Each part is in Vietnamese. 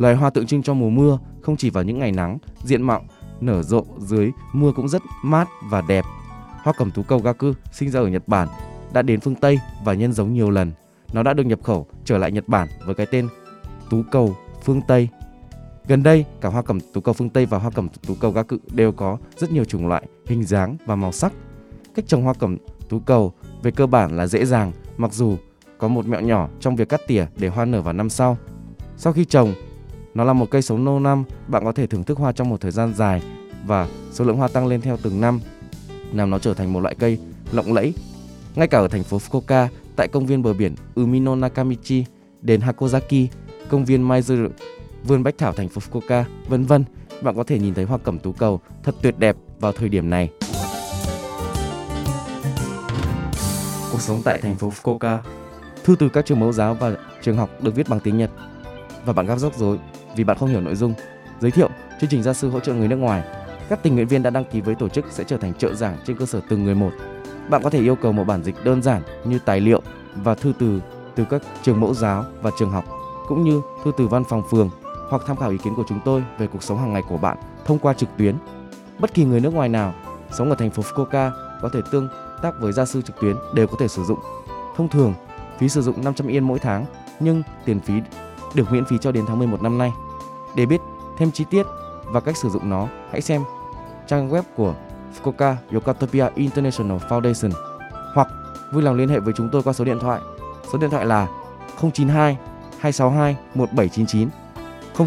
loài hoa tượng trưng cho mùa mưa, không chỉ vào những ngày nắng, diện mạo nở rộ dưới mưa cũng rất mát và đẹp. Hoa cẩm tú cầu gaku sinh ra ở Nhật Bản, đã đến phương Tây và nhân giống nhiều lần. Nó đã được nhập khẩu trở lại Nhật Bản với cái tên tú cầu phương Tây. Gần đây, cả hoa cẩm tú cầu phương Tây và hoa cẩm tú cầu gaku đều có rất nhiều chủng loại, hình dáng và màu sắc. Cách trồng hoa cẩm tú cầu về cơ bản là dễ dàng, mặc dù có một mẹo nhỏ trong việc cắt tỉa để hoa nở vào năm sau. Sau khi trồng, nó là một cây sống lâu năm, bạn có thể thưởng thức hoa trong một thời gian dài và số lượng hoa tăng lên theo từng năm, làm nó trở thành một loại cây lộng lẫy. Ngay cả ở thành phố Fukuoka, tại công viên bờ biển Umino Nakamichi, đền Hakozaki, công viên Maizuru, vườn bách thảo thành phố Fukuoka, vân vân, bạn có thể nhìn thấy hoa cẩm tú cầu thật tuyệt đẹp vào thời điểm này. Cuộc sống tại thành phố Fukuoka Thư từ các trường mẫu giáo và trường học được viết bằng tiếng Nhật và bạn gặp rắc rối vì bạn không hiểu nội dung. Giới thiệu, chương trình gia sư hỗ trợ người nước ngoài. Các tình nguyện viên đã đăng ký với tổ chức sẽ trở thành trợ giảng trên cơ sở từng người một. Bạn có thể yêu cầu một bản dịch đơn giản như tài liệu và thư từ từ các trường mẫu giáo và trường học, cũng như thư từ văn phòng phường hoặc tham khảo ý kiến của chúng tôi về cuộc sống hàng ngày của bạn thông qua trực tuyến. Bất kỳ người nước ngoài nào sống ở thành phố Fukuoka có thể tương tác với gia sư trực tuyến đều có thể sử dụng. Thông thường, phí sử dụng 500 yên mỗi tháng, nhưng tiền phí được miễn phí cho đến tháng 11 năm nay. Để biết thêm chi tiết và cách sử dụng nó, hãy xem trang web của Fukuoka Yokotopia International Foundation hoặc vui lòng liên hệ với chúng tôi qua số điện thoại. Số điện thoại là 092 262 1799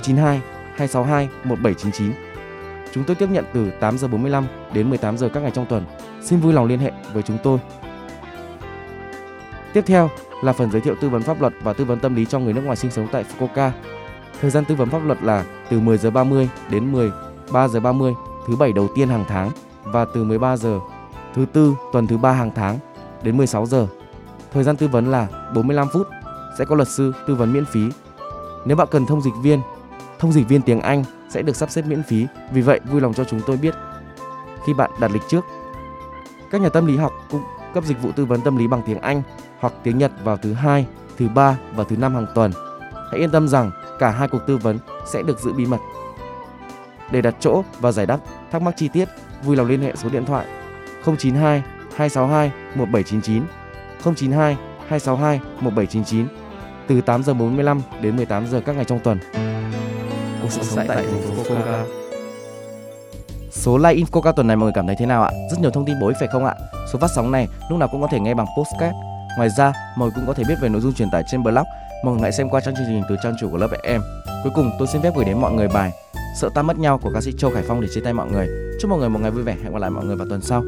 092 262 1799. Chúng tôi tiếp nhận từ 8 giờ 45 đến 18 giờ các ngày trong tuần. Xin vui lòng liên hệ với chúng tôi. Tiếp theo là phần giới thiệu tư vấn pháp luật và tư vấn tâm lý cho người nước ngoài sinh sống tại Fukuoka. Thời gian tư vấn pháp luật là từ 10 giờ 30 đến 13 giờ 30 thứ bảy đầu tiên hàng tháng và từ 13 giờ thứ tư tuần thứ ba hàng tháng đến 16 giờ. Thời gian tư vấn là 45 phút, sẽ có luật sư tư vấn miễn phí. Nếu bạn cần thông dịch viên, thông dịch viên tiếng Anh sẽ được sắp xếp miễn phí, vì vậy vui lòng cho chúng tôi biết khi bạn đặt lịch trước. Các nhà tâm lý học cũng cấp dịch vụ tư vấn tâm lý bằng tiếng Anh hoặc tiếng Nhật vào thứ hai, thứ ba và thứ năm hàng tuần. Hãy yên tâm rằng cả hai cuộc tư vấn sẽ được giữ bí mật. Để đặt chỗ và giải đáp thắc mắc chi tiết, vui lòng liên hệ số điện thoại 092 262 1799 092 262 1799 từ 8 giờ 45 đến 18 giờ các ngày trong tuần. Cuộc sống tại thành phố Fukuoka. Số like Infoca tuần này mọi người cảm thấy thế nào ạ? Rất nhiều thông tin bổ ích phải không ạ? Số phát sóng này lúc nào cũng có thể nghe bằng postcard. Ngoài ra, mọi người cũng có thể biết về nội dung truyền tải trên blog. Mọi người hãy xem qua trang chương trình từ trang chủ của lớp em. Cuối cùng, tôi xin phép gửi đến mọi người bài Sợ ta mất nhau của ca sĩ Châu Khải Phong để chia tay mọi người. Chúc mọi người một ngày vui vẻ. Hẹn gặp lại mọi người vào tuần sau.